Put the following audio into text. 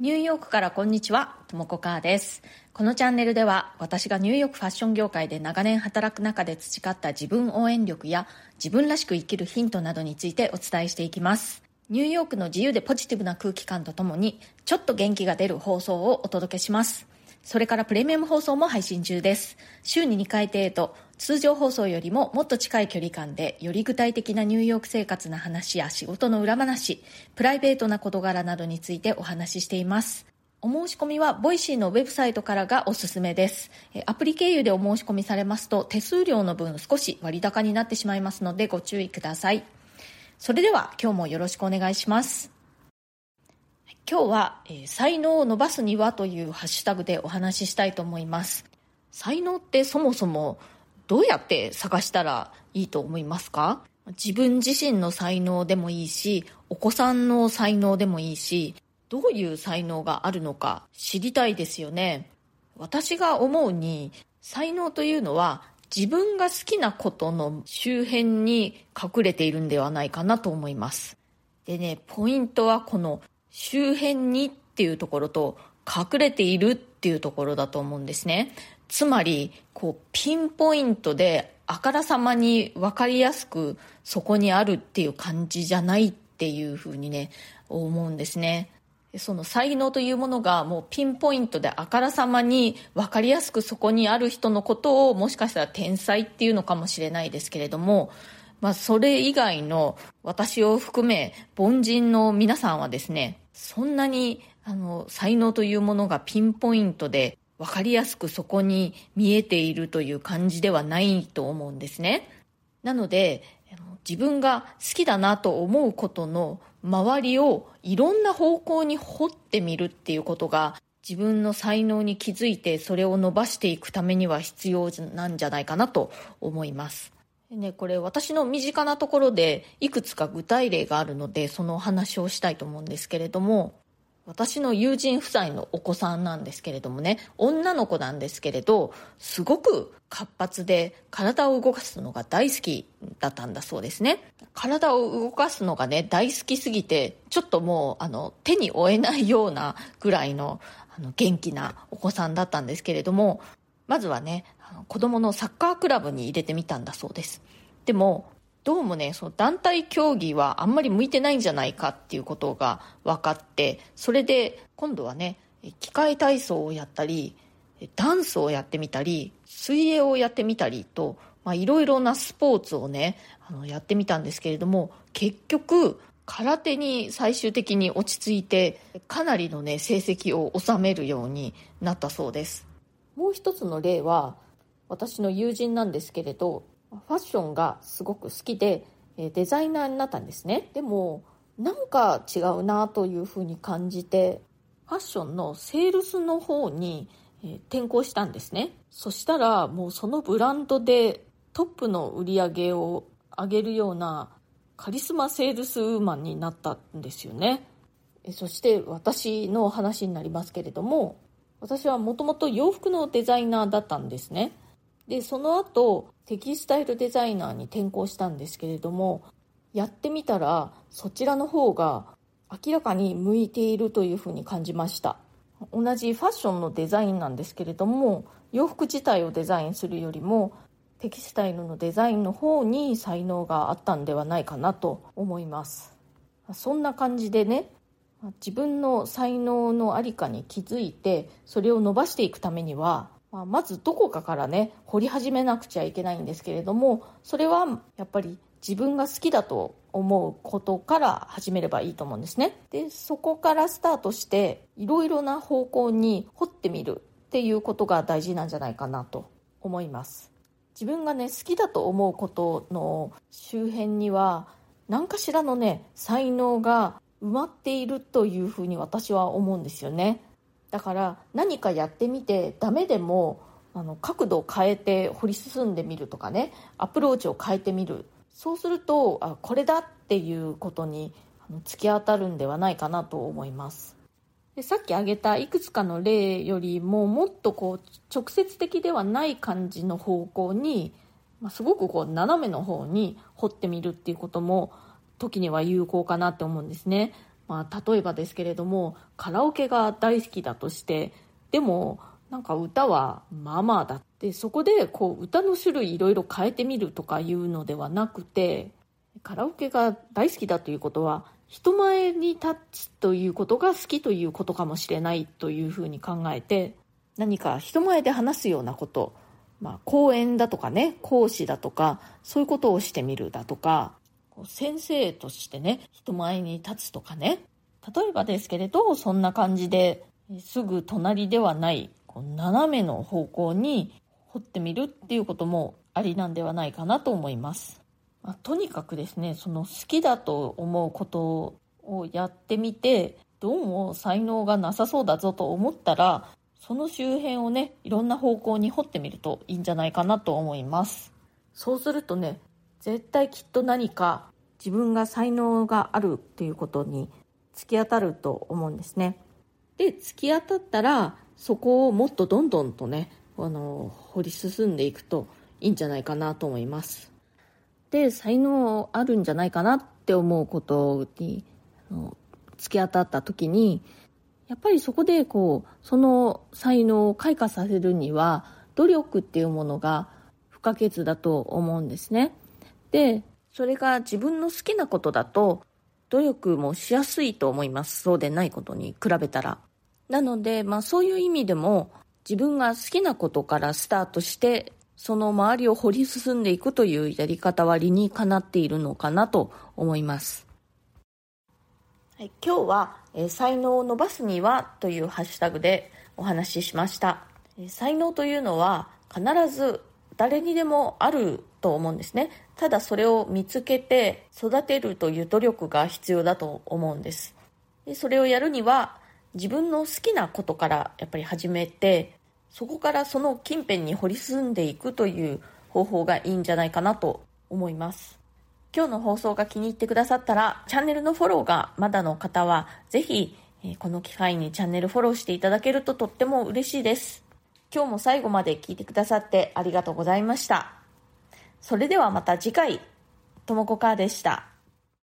ニューヨークからこんにちは、ともこかーです。このチャンネルでは私がニューヨークファッション業界で長年働く中で培った自分応援力や自分らしく生きるヒントなどについてお伝えしていきます。ニューヨークの自由でポジティブな空気感とともにちょっと元気が出る放送をお届けします。それからプレミアム放送も配信中です。週に2回程度、通常放送よりももっと近い距離感で、より具体的なニューヨーク生活の話や仕事の裏話、プライベートな事柄などについてお話ししています。お申し込みは、 Voicy のウェブサイトからがおすすめです。アプリ経由でお申し込みされますと、手数料の分少し割高になってしまいますのでご注意ください。それでは、今日もよろしくお願いします。今日は、えー才能を伸ばすにはというハッシュタグでお話ししたいと思います。才能ってそもそもどうやって探したらいいと思いますか？自分自身の才能でもいいし、お子さんの才能でもいいし、どういう才能があるのか知りたいですよね。私が思うに、才能というのは自分が好きなことの周辺に隠れているんではないかなと思います。でね、ポイントはこの周辺にっていうところと隠れているっていうところだと思うんですね。つまり、こう、ピンポイントであからさまに分かりやすくそこにあるっていう感じじゃないっていうふうにね、思うんですね。その才能というものがもうピンポイントであからさまに分かりやすくそこにある人のことをもしかしたら天才っていうのかもしれないですけれども、まあそれ以外の私を含め凡人の皆さんはですね、そんなにあの才能というものがピンポイントで分かりやすくそこに見えているという感じではないと思うんですね。なので、あの自分が好きだなと思うことの周りをいろんな方向に掘ってみるっていうことが自分の才能に気づいてそれを伸ばしていくためには必要なんじゃないかなと思います。ね、これ私の身近なところでいくつか具体例があるのでそのお話をしたいと思うんですけれども私の友人夫妻のお子さんなんですけれどもね女の子なんですけれどすごく活発で体を動かすのが大好きだったんだそうですね。体を動かすのがね大好きすぎてちょっともうあの手に負えないようなぐらいのあの元気なお子さんだったんですけれどもまずはね子供のサッカークラブに入れてみたんだそうですでもどうもね、その団体競技はあんまり向いてないんじゃないかっていうことが分かって、それで今度はね、機械体操をやったり、ダンスをやってみたり、水泳をやってみたりと、いろいろなスポーツをね、あのやってみたんですけれども、結局、空手に最終的に落ち着いて、かなりのね、成績を収めるようになったそうです。もう一つの例は、私の友人なんですけれど、ファッションがすごく好きでデザイナーになったんですね。でもなんか違うなというふうに感じてファッションのセールスの方に転向したんですね。そしたらもうそのブランドでトップの売り上げを上げるようなカリスマセールスウーマンになったんですよね。そして私の話になりますけれども私はもともと洋服のデザイナーだったんですね。でその後テキスタイルデザイナーに転向したんですけれどもやってみたらそちらの方が明らかに向いているというふうに感じました。同じファッションのデザインなんですけれども洋服自体をデザインするよりもテキスタイルのデザインの方に才能があったんではないかなと思います。そんな感じでね自分の才能のありかに気づいてそれを伸ばしていくためにはま、ずどこかからね掘り始めなくちゃいけないんですけれどもそれはやっぱり自分が好きだと思うことから始めればいいと思うんですね。でそこからスタートしていろいろな方向に掘ってみるっていうことが大事なんじゃないかなと思います。自分がね好きだと思うことの周辺には何かしらのね才能が埋まっているというふうに私は思うんですよね。だから何かやってみてダメでもあの角度を変えて掘り進んでみるとかね。アプローチを変えてみる。そうするとあこれだっていうことにあの突き当たるんではないかなと思います。でさっき挙げたいくつかの例よりももっとこう直接的ではない感じの方向に、まあ、すごくこう斜めの方に掘ってみるっていうことも時には有効かなって思うんですね。まあ、例えばですけれどもカラオケが大好きだとしてでもなんか歌はまあまあだってそこでこう歌の種類いろいろ変えてみるとかいうのではなくてカラオケが大好きだということは人前に立つということが好きということかもしれないというふうに考えて何か人前で話すようなこと、まあ、講演だとかね講師だとかそういうことをしてみるだとか先生としてね人前に立つとかね。例えばですけれどそんな感じですぐ隣ではないこう斜めの方向に掘ってみるっていうこともありなんではないかなと思います、まあ、とにかくですねその好きだと思うことをやってみてどうも才能がなさそうだぞと思ったらその周辺をねいろんな方向に掘ってみるといいんじゃないかなと思います。そうするとね絶対きっと何か自分が才能があるっていうことに突き当たると思うんですね。で、突き当たったら、そこをもっとどんどんとね、あの、掘り進んでいくといいんじゃないかなと思います。で、才能あるんじゃないかなって思うことに、あの突き当たった時に、やっぱりそこでこう、その才能を開花させるには、努力っていうものが不可欠だと思うんですね。で、それが自分の好きなことだと、努力もしやすいと思います。そうでないことに比べたら。なので、まあそういう意味でも、自分が好きなことからスタートして、その周りを掘り進んでいくというやり方は理にかなっているのかなと思います。はい、今日は、え才能を伸ばすにはというハッシュタグでお話ししました。え才能というのは必ず誰にでもあると思うんですね。ただそれを見つけて育てるという努力が必要だと思うんです。でそれをやるには自分の好きなことからやっぱり始めてそこからその近辺に掘り進んでいくという方法がいいんじゃないかなと思います。今日の放送が気に入ってくださったらチャンネルのフォローがまだの方はぜひこの機会にチャンネルフォローしていただけるととっても嬉しいです。今日も最後まで聞いてくださってありがとうございました。それではまた次回、ともこかーでした。